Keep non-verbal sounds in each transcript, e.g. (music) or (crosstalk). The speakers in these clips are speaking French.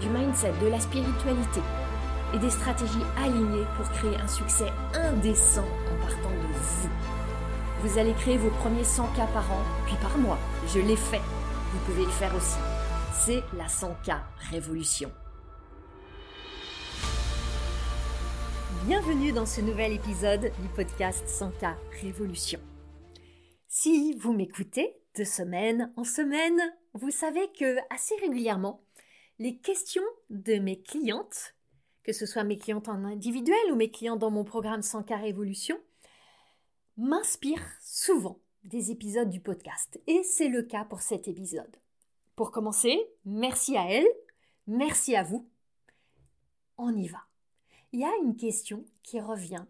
du mindset, de la spiritualité et des stratégies alignées pour créer un succès indécent en partant de vous. Vous allez créer vos premiers 100 k par an, puis par mois. Je l'ai fait. Vous pouvez le faire aussi. C'est la 100K Révolution. Bienvenue dans ce nouvel épisode du podcast 100K Révolution. Si vous m'écoutez de semaine en semaine, vous savez que assez régulièrement, les questions de mes clientes, que ce soit mes clientes en individuel ou mes clients dans mon programme 100K Révolution, m'inspirent souvent des épisodes du podcast. Et c'est le cas pour cet épisode. Pour commencer, merci à elle, merci à vous. On y va. Il y a une question qui revient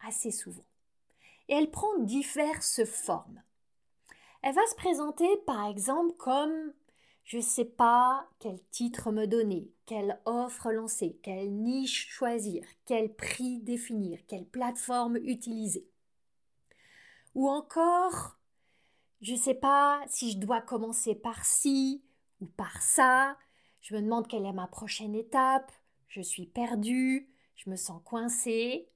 assez souvent. Et elle prend diverses formes. Elle va se présenter par exemple comme je ne sais pas quel titre me donner, quelle offre lancer, quelle niche choisir, quel prix définir, quelle plateforme utiliser. Ou encore, je ne sais pas si je dois commencer par ci ou par ça, je me demande quelle est ma prochaine étape, je suis perdue, je me sens coincée,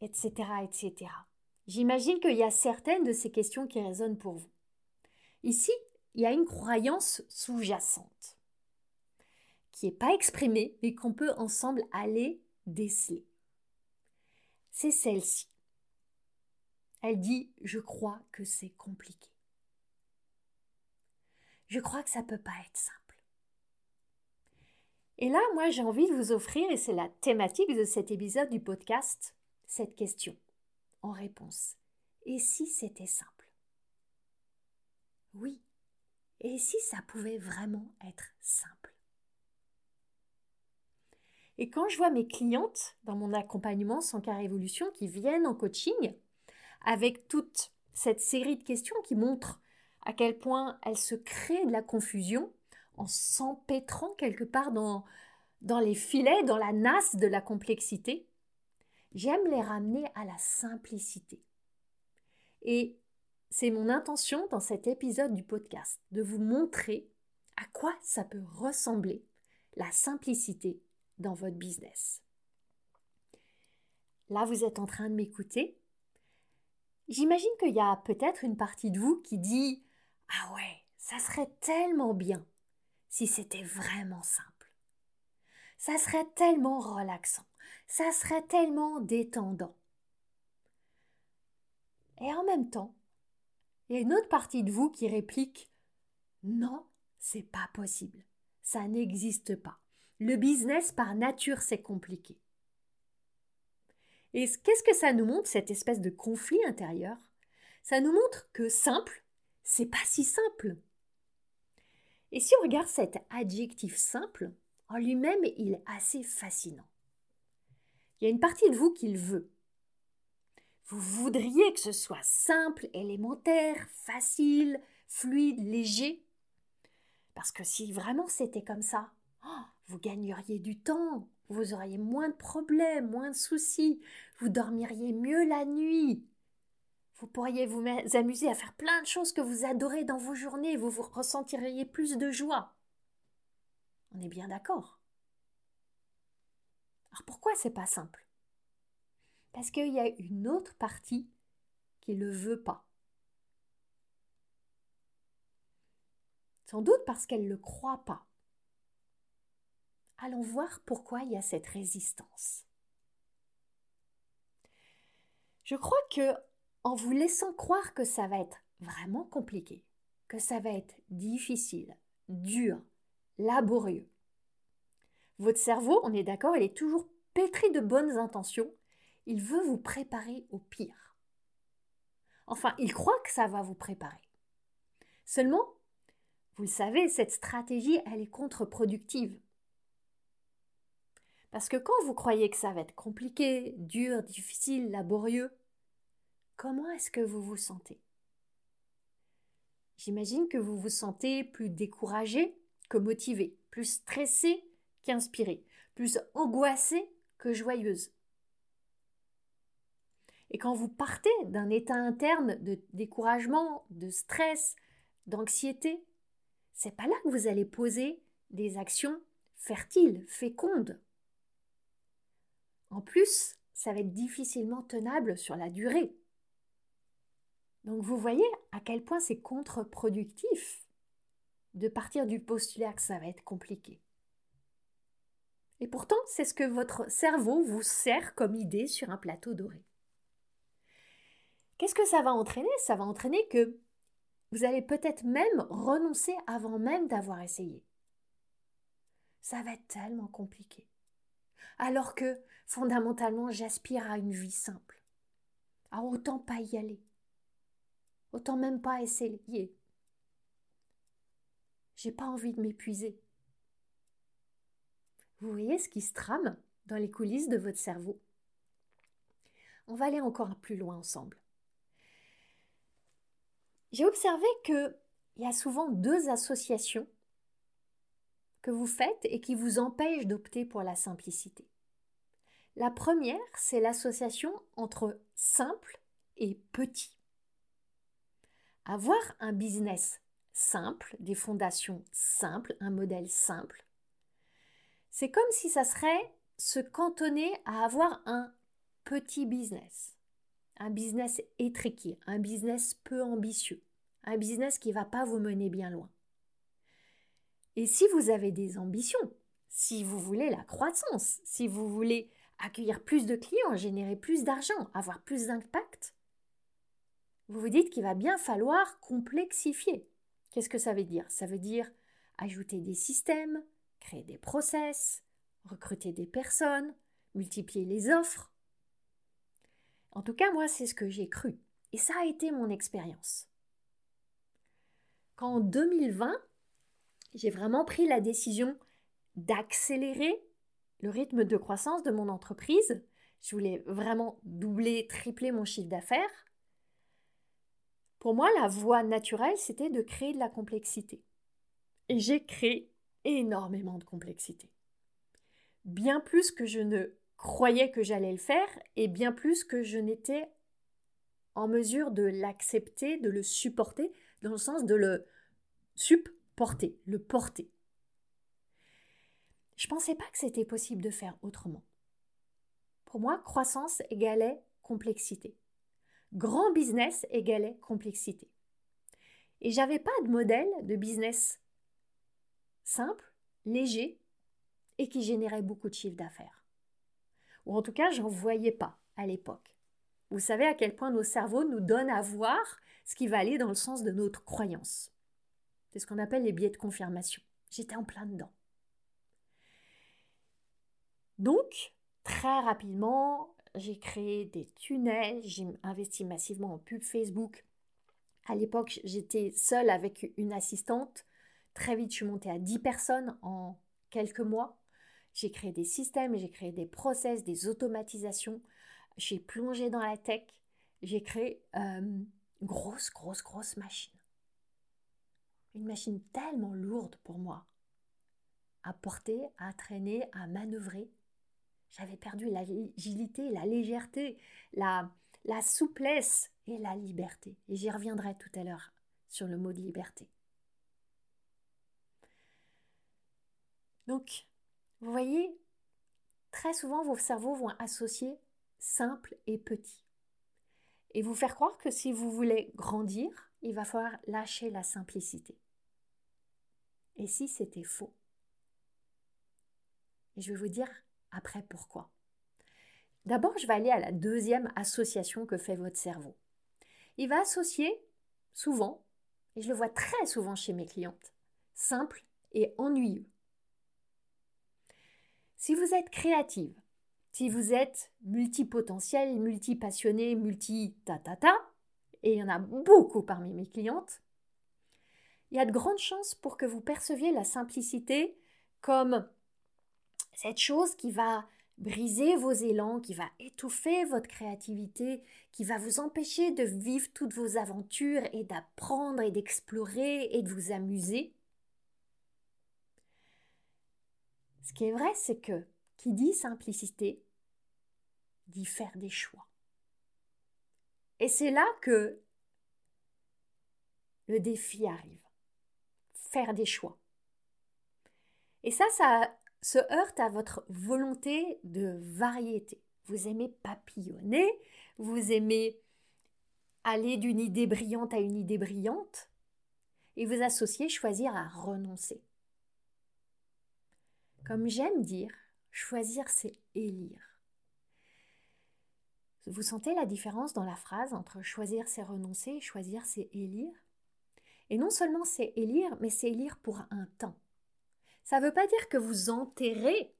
etc. etc. J'imagine qu'il y a certaines de ces questions qui résonnent pour vous. Ici, il y a une croyance sous-jacente qui n'est pas exprimée, mais qu'on peut ensemble aller déceler. C'est celle-ci. Elle dit Je crois que c'est compliqué. Je crois que ça ne peut pas être simple. Et là, moi, j'ai envie de vous offrir, et c'est la thématique de cet épisode du podcast, cette question en réponse. Et si c'était simple? Oui. Et si ça pouvait vraiment être simple? Et quand je vois mes clientes dans mon accompagnement sans car évolution qui viennent en coaching avec toute cette série de questions qui montrent à quel point elles se créent de la confusion en s'empêtrant quelque part dans, dans les filets, dans la nasse de la complexité, j'aime les ramener à la simplicité. Et c'est mon intention dans cet épisode du podcast de vous montrer à quoi ça peut ressembler la simplicité dans votre business. Là, vous êtes en train de m'écouter. J'imagine qu'il y a peut-être une partie de vous qui dit Ah ouais, ça serait tellement bien si c'était vraiment simple. Ça serait tellement relaxant, ça serait tellement détendant. Et en même temps, il y a une autre partie de vous qui réplique Non, c'est pas possible. Ça n'existe pas. Le business par nature, c'est compliqué. Et qu'est-ce que ça nous montre, cette espèce de conflit intérieur? Ça nous montre que simple, c'est pas si simple. Et si on regarde cet adjectif simple, en lui-même, il est assez fascinant. Il y a une partie de vous qui le veut. Vous voudriez que ce soit simple, élémentaire, facile, fluide, léger? Parce que si vraiment c'était comme ça, oh, vous gagneriez du temps, vous auriez moins de problèmes, moins de soucis, vous dormiriez mieux la nuit, vous pourriez vous amuser à faire plein de choses que vous adorez dans vos journées, vous vous ressentiriez plus de joie. On est bien d'accord? Alors pourquoi c'est pas simple? Parce qu'il y a une autre partie qui ne le veut pas. Sans doute parce qu'elle ne le croit pas. Allons voir pourquoi il y a cette résistance. Je crois que en vous laissant croire que ça va être vraiment compliqué, que ça va être difficile, dur, laborieux. Votre cerveau, on est d'accord, il est toujours pétri de bonnes intentions. Il veut vous préparer au pire. Enfin, il croit que ça va vous préparer. Seulement, vous le savez, cette stratégie, elle est contre-productive. Parce que quand vous croyez que ça va être compliqué, dur, difficile, laborieux, comment est-ce que vous vous sentez? J'imagine que vous vous sentez plus découragé que motivé, plus stressé qu'inspiré, plus angoissé que joyeuse. Et quand vous partez d'un état interne de découragement, de stress, d'anxiété, c'est pas là que vous allez poser des actions fertiles, fécondes. En plus, ça va être difficilement tenable sur la durée. Donc vous voyez à quel point c'est contre-productif de partir du postulat que ça va être compliqué. Et pourtant, c'est ce que votre cerveau vous sert comme idée sur un plateau doré. Qu'est-ce que ça va entraîner? Ça va entraîner que vous allez peut-être même renoncer avant même d'avoir essayé. Ça va être tellement compliqué. Alors que, fondamentalement, j'aspire à une vie simple. À autant pas y aller. Autant même pas essayer. J'ai pas envie de m'épuiser. Vous voyez ce qui se trame dans les coulisses de votre cerveau? On va aller encore plus loin ensemble. J'ai observé qu'il y a souvent deux associations que vous faites et qui vous empêchent d'opter pour la simplicité. La première, c'est l'association entre simple et petit. Avoir un business simple, des fondations simples, un modèle simple, c'est comme si ça serait se cantonner à avoir un petit business, un business étriqué, un business peu ambitieux, un business qui ne va pas vous mener bien loin. Et si vous avez des ambitions, si vous voulez la croissance, si vous voulez accueillir plus de clients, générer plus d'argent, avoir plus d'impact, vous vous dites qu'il va bien falloir complexifier. Qu'est-ce que ça veut dire? Ça veut dire ajouter des systèmes, créer des process, recruter des personnes, multiplier les offres. En tout cas, moi, c'est ce que j'ai cru. Et ça a été mon expérience. Quand en 2020, j'ai vraiment pris la décision d'accélérer le rythme de croissance de mon entreprise, je voulais vraiment doubler, tripler mon chiffre d'affaires, pour moi, la voie naturelle, c'était de créer de la complexité. Et j'ai créé énormément de complexité. Bien plus que je ne croyais que j'allais le faire et bien plus que je n'étais en mesure de l'accepter, de le supporter, dans le sens de le supporter, le porter. Je ne pensais pas que c'était possible de faire autrement. Pour moi, croissance égalait complexité grand business égalait complexité. Et j'avais pas de modèle de business simple, léger et qui générait beaucoup de chiffre d'affaires. Ou en tout cas, j'en voyais pas à l'époque. Vous savez à quel point nos cerveaux nous donnent à voir ce qui va aller dans le sens de notre croyance. C'est ce qu'on appelle les biais de confirmation. J'étais en plein dedans. Donc, très rapidement, j'ai créé des tunnels, j'ai investi massivement en pub Facebook. À l'époque, j'étais seule avec une assistante. Très vite, je suis montée à 10 personnes en quelques mois. J'ai créé des systèmes, j'ai créé des process, des automatisations. J'ai plongé dans la tech. J'ai créé une grosse, grosse, grosse machine. Une machine tellement lourde pour moi à porter, à traîner, à manœuvrer. J'avais perdu l'agilité, la légèreté, la, la souplesse et la liberté. Et j'y reviendrai tout à l'heure sur le mot de liberté. Donc, vous voyez, très souvent vos cerveaux vont associer simple et petit. Et vous faire croire que si vous voulez grandir, il va falloir lâcher la simplicité. Et si c'était faux? Et je vais vous dire après, pourquoi D'abord, je vais aller à la deuxième association que fait votre cerveau. Il va associer souvent, et je le vois très souvent chez mes clientes, simple et ennuyeux. Si vous êtes créative, si vous êtes multipotentiel, multipassionné, multi-ta-ta-ta, et il y en a beaucoup parmi mes clientes, il y a de grandes chances pour que vous perceviez la simplicité comme cette chose qui va briser vos élans, qui va étouffer votre créativité, qui va vous empêcher de vivre toutes vos aventures et d'apprendre et d'explorer et de vous amuser. Ce qui est vrai, c'est que qui dit simplicité dit faire des choix. Et c'est là que le défi arrive. Faire des choix. Et ça, ça se heurte à votre volonté de variété. Vous aimez papillonner, vous aimez aller d'une idée brillante à une idée brillante, et vous associez choisir à renoncer. Comme j'aime dire, choisir c'est élire. Vous sentez la différence dans la phrase entre choisir c'est renoncer et choisir c'est élire? Et non seulement c'est élire, mais c'est élire pour un temps. Ça ne veut pas dire que vous enterrez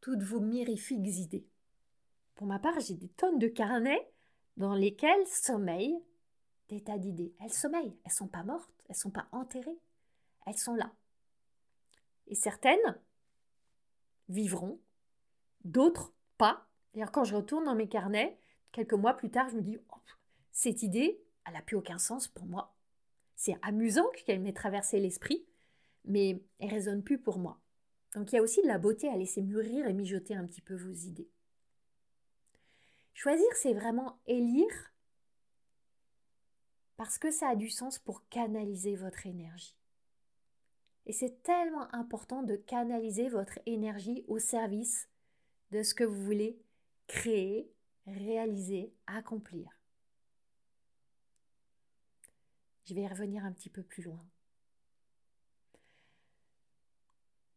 toutes vos mirifiques idées. Pour ma part, j'ai des tonnes de carnets dans lesquels sommeillent des tas d'idées. Elles sommeillent, elles sont pas mortes, elles sont pas enterrées, elles sont là. Et certaines vivront, d'autres pas. D'ailleurs, quand je retourne dans mes carnets, quelques mois plus tard, je me dis oh, cette idée, elle n'a plus aucun sens pour moi. C'est amusant qu'elle m'ait traversé l'esprit, mais elle résonne plus pour moi. Donc il y a aussi de la beauté à laisser mûrir et mijoter un petit peu vos idées. Choisir, c'est vraiment élire parce que ça a du sens pour canaliser votre énergie. Et c'est tellement important de canaliser votre énergie au service de ce que vous voulez créer, réaliser, accomplir. Je vais revenir un petit peu plus loin.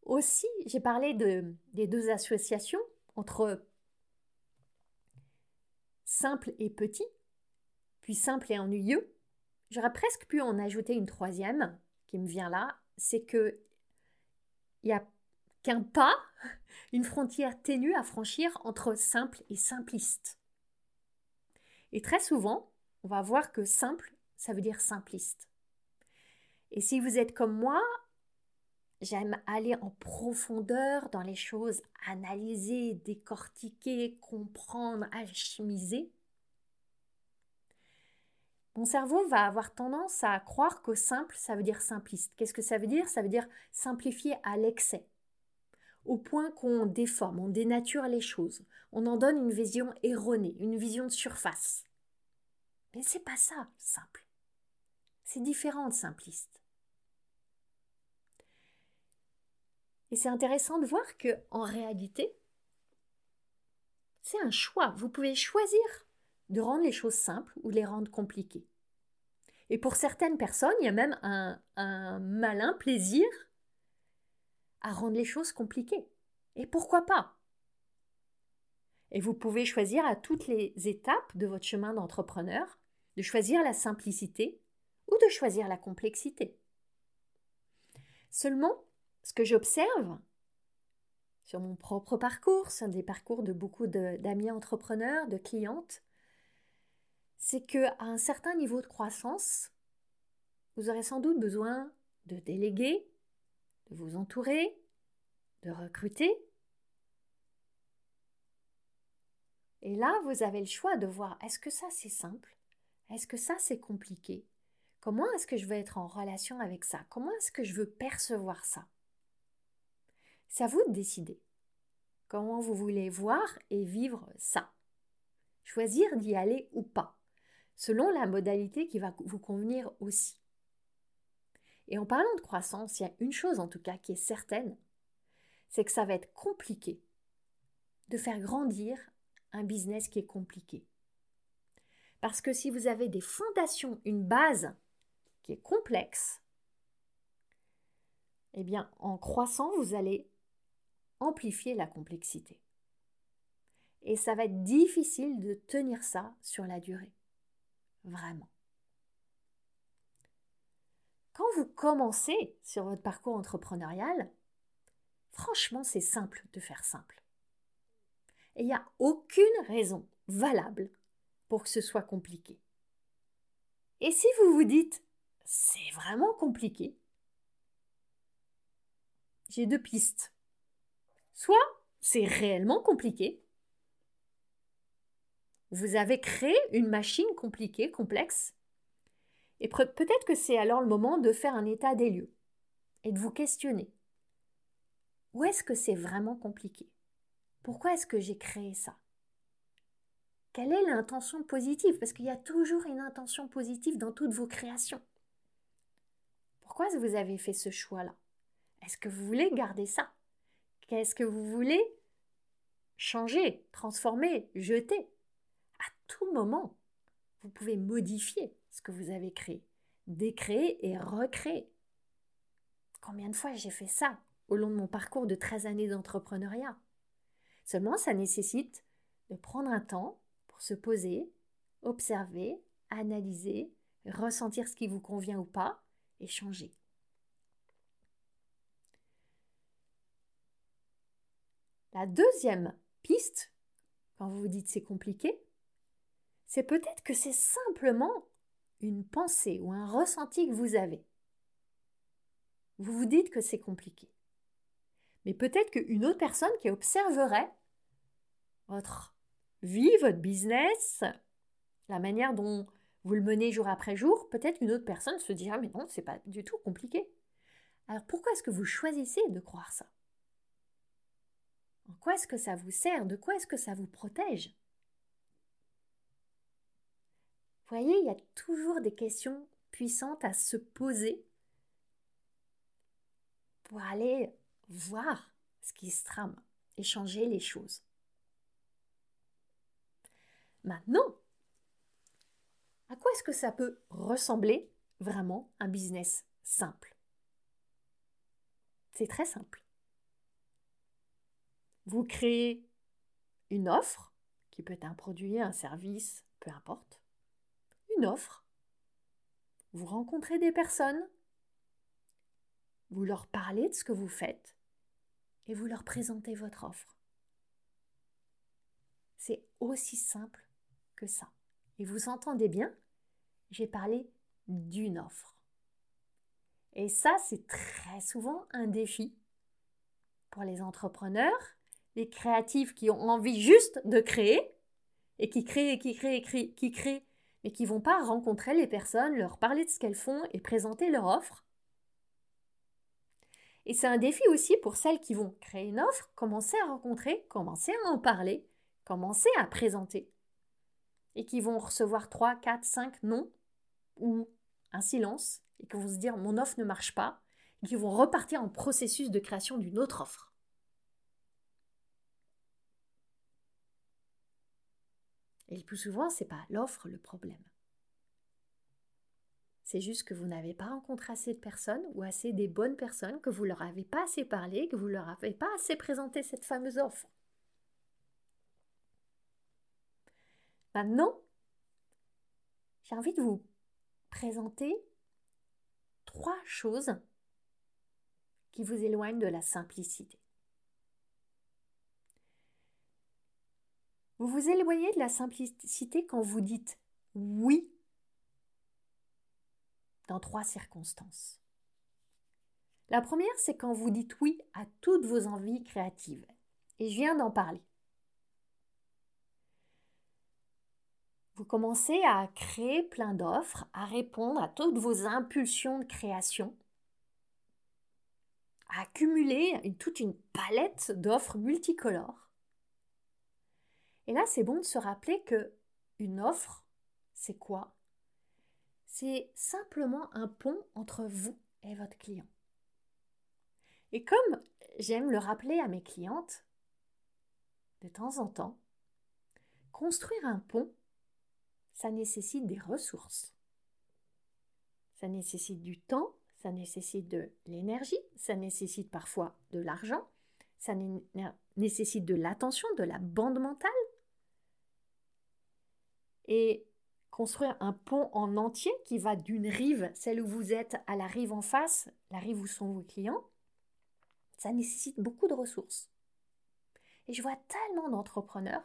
Aussi, j'ai parlé de, des deux associations entre simple et petit, puis simple et ennuyeux. J'aurais presque pu en ajouter une troisième qui me vient là, c'est que il n'y a qu'un pas, (laughs) une frontière ténue à franchir entre simple et simpliste. Et très souvent, on va voir que simple, ça veut dire simpliste. Et si vous êtes comme moi, J'aime aller en profondeur dans les choses, analyser, décortiquer, comprendre, alchimiser. Mon cerveau va avoir tendance à croire que simple, ça veut dire simpliste. Qu'est-ce que ça veut dire? Ça veut dire simplifier à l'excès, au point qu'on déforme, on dénature les choses, on en donne une vision erronée, une vision de surface. Mais c'est pas ça, simple. C'est différent de simpliste. Et c'est intéressant de voir que, en réalité, c'est un choix. Vous pouvez choisir de rendre les choses simples ou les rendre compliquées. Et pour certaines personnes, il y a même un, malin plaisir à rendre les choses compliquées. Et pourquoi pas? Et vous pouvez choisir à toutes les étapes de votre chemin d'entrepreneur de choisir la simplicité ou de choisir la complexité. Seulement, ce que j'observe sur mon propre parcours, c'est des parcours de beaucoup d'amis entrepreneurs, de clientes, c'est qu'à un certain niveau de croissance, vous aurez sans doute besoin de déléguer, de vous entourer, de recruter. Et là, vous avez le choix de voir est-ce que ça c'est simple? Est-ce que ça c'est compliqué? Comment est-ce que je veux être en relation avec ça? Comment est-ce que je veux percevoir ça? C'est à vous de décider comment vous voulez voir et vivre ça. Choisir d'y aller ou pas, selon la modalité qui va vous convenir aussi. Et en parlant de croissance, il y a une chose en tout cas qui est certaine, c'est que ça va être compliqué de faire grandir un business qui est compliqué. Parce que si vous avez des fondations, une base qui est complexe, eh bien, en croissant, vous allez amplifier la complexité. Et ça va être difficile de tenir ça sur la durée. Vraiment. Quand vous commencez sur votre parcours entrepreneurial, franchement, c'est simple de faire simple. Et il n'y a aucune raison valable pour que ce soit compliqué. Et si vous vous dites, c'est vraiment compliqué, j'ai deux pistes Soit c'est réellement compliqué. Vous avez créé une machine compliquée, complexe. Et peut-être que c'est alors le moment de faire un état des lieux et de vous questionner. Où est-ce que c'est vraiment compliqué? Pourquoi est-ce que j'ai créé ça? Quelle est l'intention positive? Parce qu'il y a toujours une intention positive dans toutes vos créations. Pourquoi vous avez fait ce choix-là? Est-ce que vous voulez garder ça? Qu'est-ce que vous voulez changer, transformer, jeter? Tout moment, vous pouvez modifier ce que vous avez créé, décréer et recréer. Combien de fois j'ai fait ça au long de mon parcours de 13 années d'entrepreneuriat? Seulement, ça nécessite de prendre un temps pour se poser, observer, analyser, ressentir ce qui vous convient ou pas et changer. La deuxième piste, quand vous vous dites c'est compliqué, c'est peut-être que c'est simplement une pensée ou un ressenti que vous avez. Vous vous dites que c'est compliqué. Mais peut-être qu'une autre personne qui observerait votre vie, votre business, la manière dont vous le menez jour après jour, peut-être qu'une autre personne se dira mais non, c'est pas du tout compliqué. Alors pourquoi est-ce que vous choisissez de croire ça? En quoi est-ce que ça vous sert? De quoi est-ce que ça vous protège? Vous voyez, il y a toujours des questions puissantes à se poser pour aller voir ce qui se trame et changer les choses. Maintenant, à quoi est-ce que ça peut ressembler vraiment un business simple? C'est très simple. Vous créez une offre, qui peut être un produit, un service, peu importe. Une offre. Vous rencontrez des personnes. Vous leur parlez de ce que vous faites et vous leur présentez votre offre. C'est aussi simple que ça. Et vous entendez bien, j'ai parlé d'une offre. Et ça, c'est très souvent un défi pour les entrepreneurs les créatifs qui ont envie juste de créer, et qui créent, qui créent, qui, qui créent, mais qui vont pas rencontrer les personnes, leur parler de ce qu'elles font et présenter leur offre. Et c'est un défi aussi pour celles qui vont créer une offre, commencer à rencontrer, commencer à en parler, commencer à présenter. Et qui vont recevoir 3, 4, 5 non ou un silence et qui vont se dire mon offre ne marche pas et qui vont repartir en processus de création d'une autre offre. Et le plus souvent, ce n'est pas l'offre le problème. C'est juste que vous n'avez pas rencontré assez de personnes ou assez des bonnes personnes, que vous leur avez pas assez parlé, que vous leur avez pas assez présenté cette fameuse offre. Maintenant, j'ai envie de vous présenter trois choses qui vous éloignent de la simplicité. Vous vous éloignez de la simplicité quand vous dites oui dans trois circonstances. La première, c'est quand vous dites oui à toutes vos envies créatives. Et je viens d'en parler. Vous commencez à créer plein d'offres, à répondre à toutes vos impulsions de création, à accumuler toute une palette d'offres multicolores. Et là, c'est bon de se rappeler que une offre, c'est quoi? C'est simplement un pont entre vous et votre client. Et comme j'aime le rappeler à mes clientes, de temps en temps, construire un pont, ça nécessite des ressources. Ça nécessite du temps, ça nécessite de l'énergie, ça nécessite parfois de l'argent, ça nécessite de l'attention, de la bande mentale, et construire un pont en entier qui va d'une rive, celle où vous êtes, à la rive en face, la rive où sont vos clients, ça nécessite beaucoup de ressources. Et je vois tellement d'entrepreneurs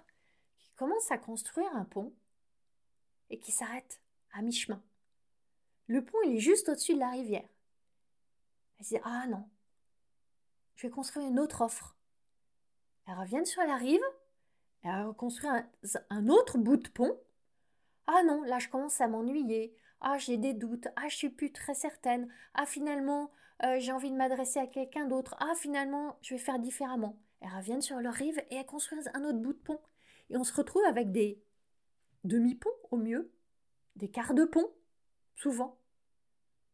qui commencent à construire un pont et qui s'arrêtent à mi-chemin. Le pont, il est juste au-dessus de la rivière. Ils se disent Ah non, je vais construire une autre offre. elles reviennent sur la rive, elles reconstruisent un autre bout de pont. Ah non, là je commence à m'ennuyer. Ah, j'ai des doutes. Ah, je suis plus très certaine. Ah, finalement, euh, j'ai envie de m'adresser à quelqu'un d'autre. Ah, finalement, je vais faire différemment. Elles reviennent sur leur rive et elles construisent un autre bout de pont. Et on se retrouve avec des demi-ponts au mieux, des quarts de pont, souvent.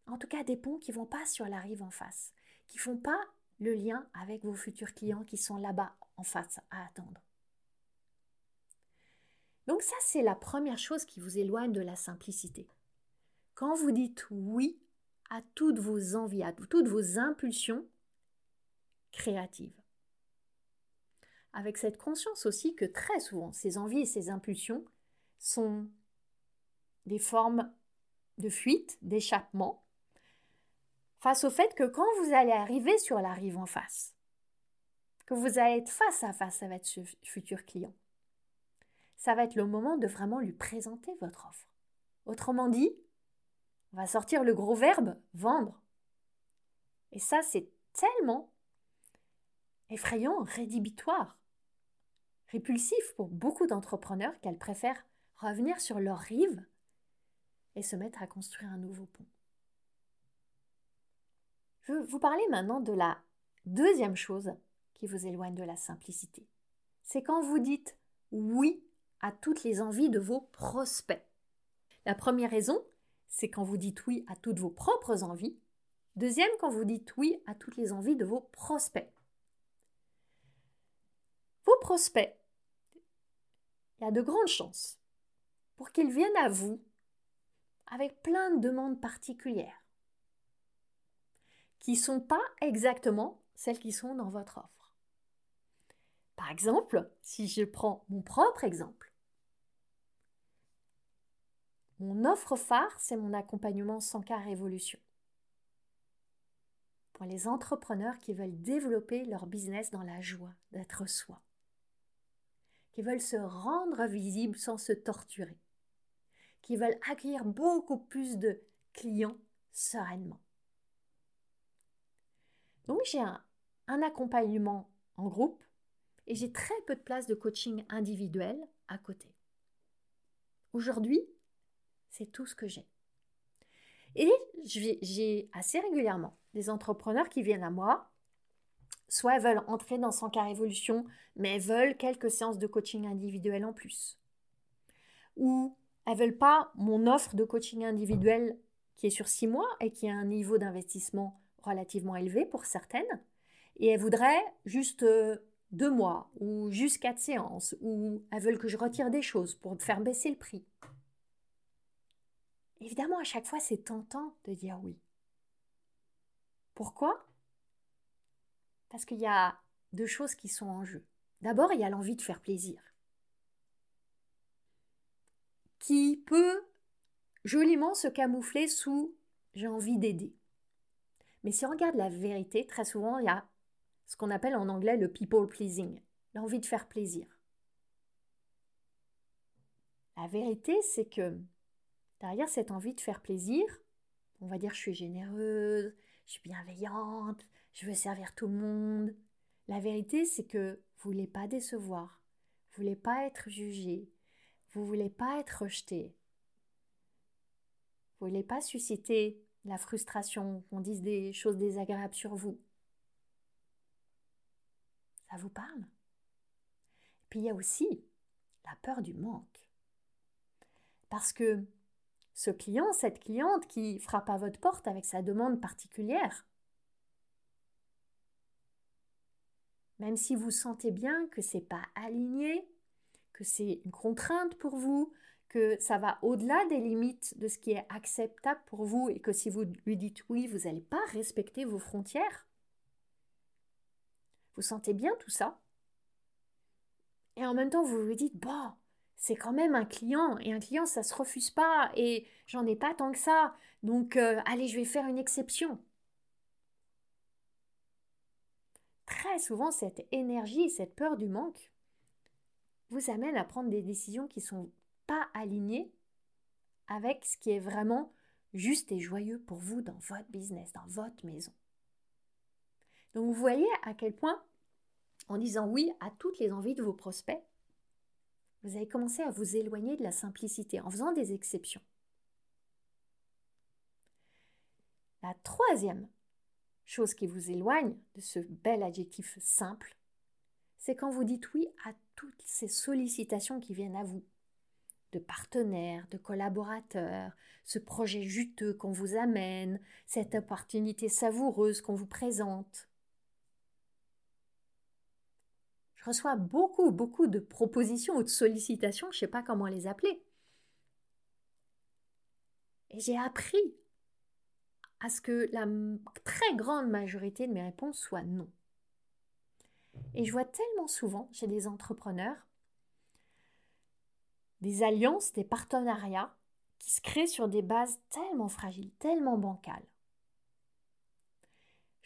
En tout cas, des ponts qui vont pas sur la rive en face, qui font pas le lien avec vos futurs clients qui sont là-bas en face à attendre. Donc ça, c'est la première chose qui vous éloigne de la simplicité. Quand vous dites oui à toutes vos envies, à toutes vos impulsions créatives. Avec cette conscience aussi que très souvent, ces envies et ces impulsions sont des formes de fuite, d'échappement, face au fait que quand vous allez arriver sur la rive en face, que vous allez être face à face avec ce futur client, ça va être le moment de vraiment lui présenter votre offre. Autrement dit, on va sortir le gros verbe vendre. Et ça, c'est tellement effrayant, rédhibitoire, répulsif pour beaucoup d'entrepreneurs qu'elles préfèrent revenir sur leur rive et se mettre à construire un nouveau pont. Je vais vous parler maintenant de la deuxième chose qui vous éloigne de la simplicité. C'est quand vous dites oui à toutes les envies de vos prospects. La première raison, c'est quand vous dites oui à toutes vos propres envies. Deuxième, quand vous dites oui à toutes les envies de vos prospects. Vos prospects, il y a de grandes chances pour qu'ils viennent à vous avec plein de demandes particulières qui ne sont pas exactement celles qui sont dans votre offre. Par exemple, si je prends mon propre exemple, mon offre phare, c'est mon accompagnement sans cas révolution. Pour les entrepreneurs qui veulent développer leur business dans la joie d'être soi, qui veulent se rendre visibles sans se torturer, qui veulent accueillir beaucoup plus de clients sereinement. Donc j'ai un, un accompagnement en groupe et j'ai très peu de place de coaching individuel à côté. Aujourd'hui, c'est tout ce que j'ai. Et j'ai assez régulièrement des entrepreneurs qui viennent à moi, soit elles veulent entrer dans 100 cas révolution, mais elles veulent quelques séances de coaching individuel en plus. Ou elles veulent pas mon offre de coaching individuel qui est sur 6 mois et qui a un niveau d'investissement relativement élevé pour certaines, et elles voudraient juste euh, deux mois ou juste quatre séances, ou elles veulent que je retire des choses pour faire baisser le prix. Évidemment, à chaque fois, c'est tentant de dire oui. Pourquoi? Parce qu'il y a deux choses qui sont en jeu. D'abord, il y a l'envie de faire plaisir, qui peut joliment se camoufler sous j'ai envie d'aider. Mais si on regarde la vérité, très souvent, il y a ce qu'on appelle en anglais le people pleasing, l'envie de faire plaisir. La vérité, c'est que Derrière cette envie de faire plaisir, on va dire je suis généreuse, je suis bienveillante, je veux servir tout le monde. La vérité, c'est que vous voulez pas décevoir, vous voulez pas être jugé, vous voulez pas être rejeté. Vous voulez pas susciter la frustration, qu'on dise des choses désagréables sur vous. Ça vous parle? Puis il y a aussi la peur du manque. Parce que ce client, cette cliente qui frappe à votre porte avec sa demande particulière. Même si vous sentez bien que c'est pas aligné, que c'est une contrainte pour vous, que ça va au-delà des limites de ce qui est acceptable pour vous et que si vous lui dites oui, vous n'allez pas respecter vos frontières. Vous sentez bien tout ça Et en même temps, vous vous dites, bon, c'est quand même un client et un client ça se refuse pas et j'en ai pas tant que ça. Donc euh, allez je vais faire une exception. Très souvent cette énergie cette peur du manque vous amène à prendre des décisions qui sont pas alignées avec ce qui est vraiment juste et joyeux pour vous dans votre business dans votre maison. Donc vous voyez à quel point en disant oui à toutes les envies de vos prospects, vous allez commencer à vous éloigner de la simplicité en faisant des exceptions. La troisième chose qui vous éloigne de ce bel adjectif simple, c'est quand vous dites oui à toutes ces sollicitations qui viennent à vous, de partenaires, de collaborateurs, ce projet juteux qu'on vous amène, cette opportunité savoureuse qu'on vous présente. Je reçois beaucoup, beaucoup de propositions ou de sollicitations, je ne sais pas comment les appeler. Et j'ai appris à ce que la très grande majorité de mes réponses soient non. Et je vois tellement souvent chez des entrepreneurs des alliances, des partenariats qui se créent sur des bases tellement fragiles, tellement bancales.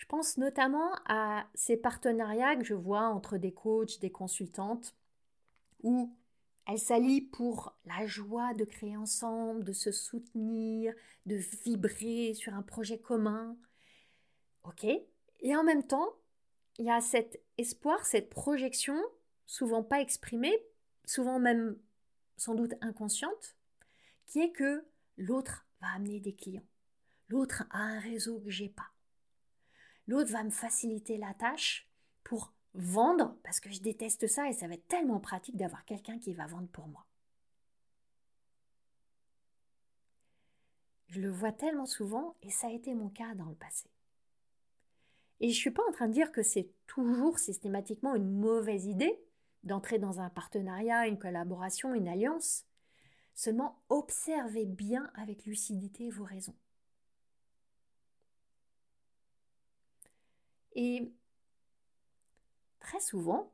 Je pense notamment à ces partenariats que je vois entre des coachs, des consultantes, où elles s'allient pour la joie de créer ensemble, de se soutenir, de vibrer sur un projet commun. Ok? Et en même temps, il y a cet espoir, cette projection, souvent pas exprimée, souvent même sans doute inconsciente, qui est que l'autre va amener des clients. L'autre a un réseau que j'ai pas. L'autre va me faciliter la tâche pour vendre, parce que je déteste ça et ça va être tellement pratique d'avoir quelqu'un qui va vendre pour moi. Je le vois tellement souvent et ça a été mon cas dans le passé. Et je ne suis pas en train de dire que c'est toujours systématiquement une mauvaise idée d'entrer dans un partenariat, une collaboration, une alliance. Seulement observez bien avec lucidité vos raisons. Et très souvent,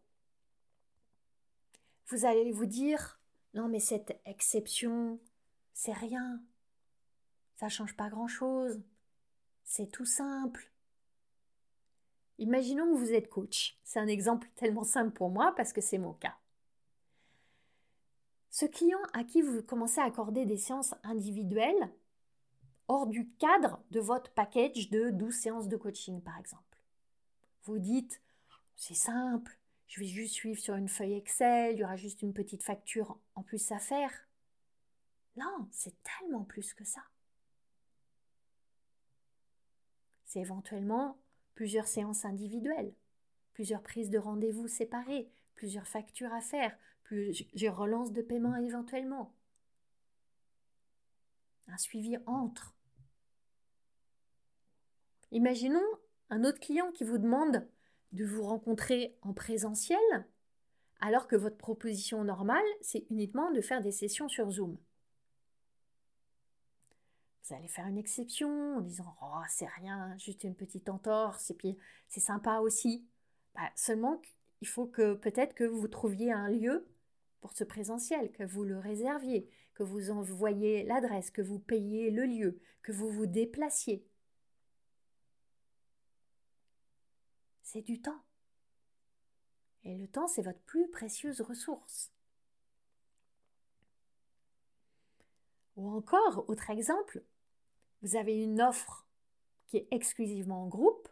vous allez vous dire non mais cette exception, c'est rien. Ça change pas grand-chose. C'est tout simple. Imaginons que vous êtes coach. C'est un exemple (laughs) tellement simple pour moi parce que c'est mon cas. Ce client à qui vous commencez à accorder des séances individuelles hors du cadre de votre package de 12 séances de coaching par exemple. Vous dites c'est simple, je vais juste suivre sur une feuille Excel, il y aura juste une petite facture en plus à faire. Non, c'est tellement plus que ça. C'est éventuellement plusieurs séances individuelles, plusieurs prises de rendez-vous séparées, plusieurs factures à faire, plusieurs relances de paiement éventuellement. Un suivi entre. Imaginons un autre client qui vous demande de vous rencontrer en présentiel, alors que votre proposition normale, c'est uniquement de faire des sessions sur Zoom. Vous allez faire une exception en disant Oh, c'est rien, juste une petite entorse, et puis c'est sympa aussi. Bah, seulement, il faut que peut-être que vous trouviez un lieu pour ce présentiel, que vous le réserviez, que vous envoyiez l'adresse, que vous payiez le lieu, que vous vous déplaciez. C'est du temps. Et le temps, c'est votre plus précieuse ressource. Ou encore, autre exemple, vous avez une offre qui est exclusivement en groupe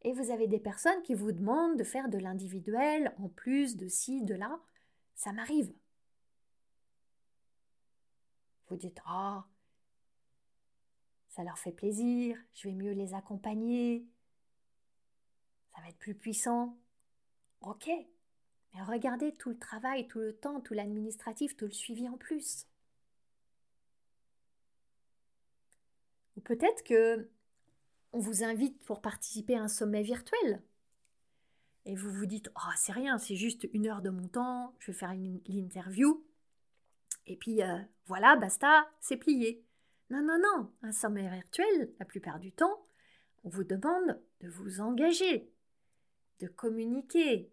et vous avez des personnes qui vous demandent de faire de l'individuel en plus de ci, de là. Ça m'arrive. Vous dites Ah, ça leur fait plaisir, je vais mieux les accompagner, va être plus puissant. Ok, mais regardez tout le travail, tout le temps, tout l'administratif, tout le suivi en plus. peut-être que on vous invite pour participer à un sommet virtuel. Et vous vous dites, oh, c'est rien, c'est juste une heure de mon temps, je vais faire une, interview. Et puis euh, voilà, basta, c'est plié. Non, non, non, un sommet virtuel, la plupart du temps, on vous demande de vous engager, de communiquer,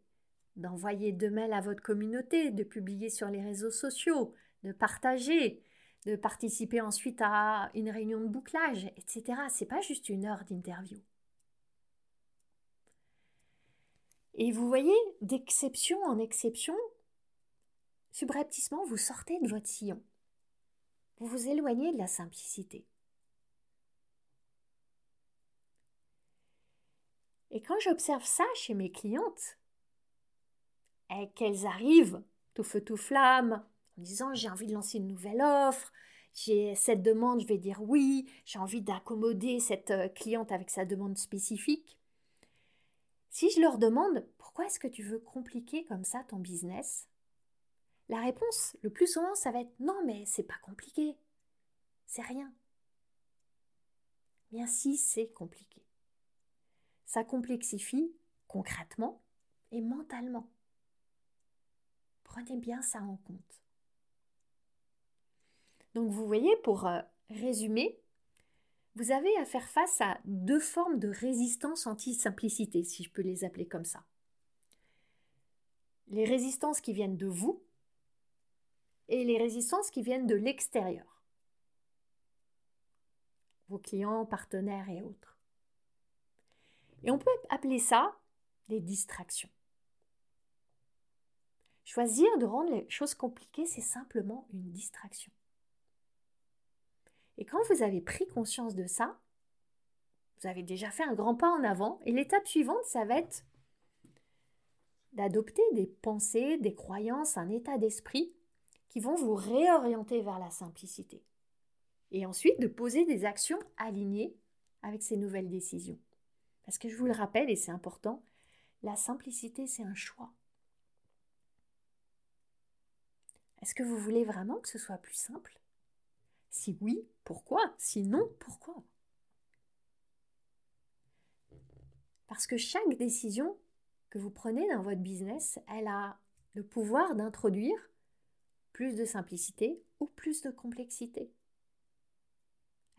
d'envoyer de mails à votre communauté, de publier sur les réseaux sociaux, de partager, de participer ensuite à une réunion de bouclage, etc. C'est pas juste une heure d'interview. Et vous voyez, d'exception en exception, subrepticement, vous sortez de votre sillon. Vous vous éloignez de la simplicité. Et quand j'observe ça chez mes clientes, et qu'elles arrivent tout feu tout flamme en disant j'ai envie de lancer une nouvelle offre, j'ai cette demande, je vais dire oui, j'ai envie d'accommoder cette euh, cliente avec sa demande spécifique. Si je leur demande pourquoi est-ce que tu veux compliquer comme ça ton business, la réponse, le plus souvent, ça va être non, mais c'est pas compliqué. C'est rien. Bien si c'est compliqué. Ça complexifie concrètement et mentalement. Prenez bien ça en compte. Donc vous voyez, pour euh, résumer, vous avez à faire face à deux formes de résistance anti-simplicité, si je peux les appeler comme ça. Les résistances qui viennent de vous et les résistances qui viennent de l'extérieur. Vos clients, partenaires et autres. Et on peut appeler ça des distractions. Choisir de rendre les choses compliquées, c'est simplement une distraction. Et quand vous avez pris conscience de ça, vous avez déjà fait un grand pas en avant. Et l'étape suivante, ça va être d'adopter des pensées, des croyances, un état d'esprit qui vont vous réorienter vers la simplicité. Et ensuite de poser des actions alignées avec ces nouvelles décisions. Parce que je vous le rappelle, et c'est important, la simplicité, c'est un choix. Est-ce que vous voulez vraiment que ce soit plus simple? Si oui, pourquoi? Si non, pourquoi? Parce que chaque décision que vous prenez dans votre business, elle a le pouvoir d'introduire plus de simplicité ou plus de complexité.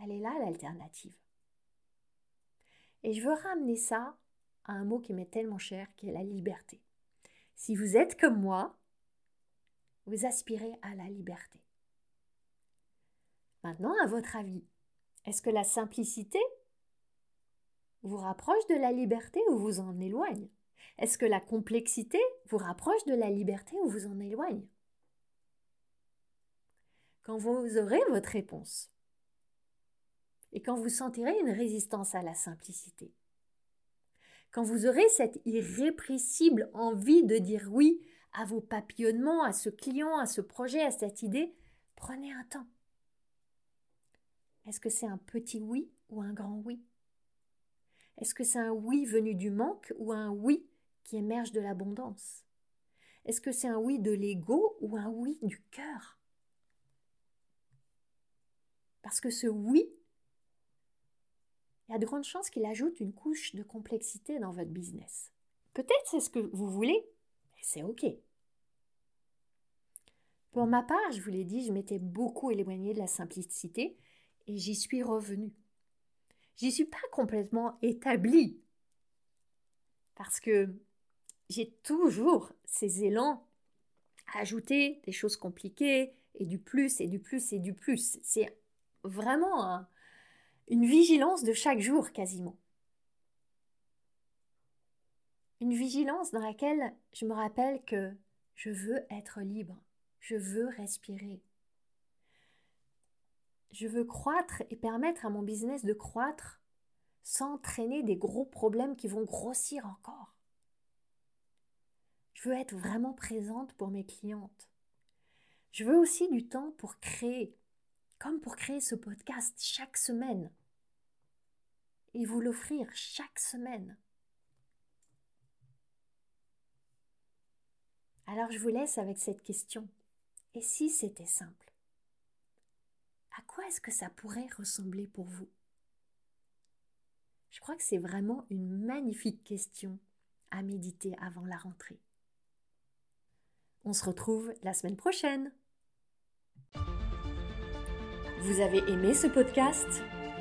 Elle est là l'alternative. Et je veux ramener ça à un mot qui m'est tellement cher, qui est la liberté. Si vous êtes comme moi, vous aspirez à la liberté. Maintenant, à votre avis, est-ce que la simplicité vous rapproche de la liberté ou vous en éloigne? Est-ce que la complexité vous rapproche de la liberté ou vous en éloigne? Quand vous aurez votre réponse et quand vous sentirez une résistance à la simplicité, quand vous aurez cette irrépressible envie de dire oui à vos papillonnements, à ce client, à ce projet, à cette idée, prenez un temps. Est-ce que c'est un petit oui ou un grand oui? Est-ce que c'est un oui venu du manque ou un oui qui émerge de l'abondance? Est-ce que c'est un oui de l'ego ou un oui du cœur? Parce que ce oui, il y a de grandes chances qu'il ajoute une couche de complexité dans votre business. Peut-être c'est ce que vous voulez, et c'est OK. Pour ma part, je vous l'ai dit, je m'étais beaucoup éloignée de la simplicité et j'y suis revenue. J'y suis pas complètement établie parce que j'ai toujours ces élans à ajouter des choses compliquées et du plus et du plus et du plus. C'est vraiment une vigilance de chaque jour quasiment. Une vigilance dans laquelle je me rappelle que je veux être libre, je veux respirer, je veux croître et permettre à mon business de croître sans traîner des gros problèmes qui vont grossir encore. Je veux être vraiment présente pour mes clientes. Je veux aussi du temps pour créer, comme pour créer ce podcast chaque semaine. Et vous l'offrir chaque semaine. Alors je vous laisse avec cette question. Et si c'était simple? À quoi est-ce que ça pourrait ressembler pour vous? Je crois que c'est vraiment une magnifique question à méditer avant la rentrée. On se retrouve la semaine prochaine. Vous avez aimé ce podcast?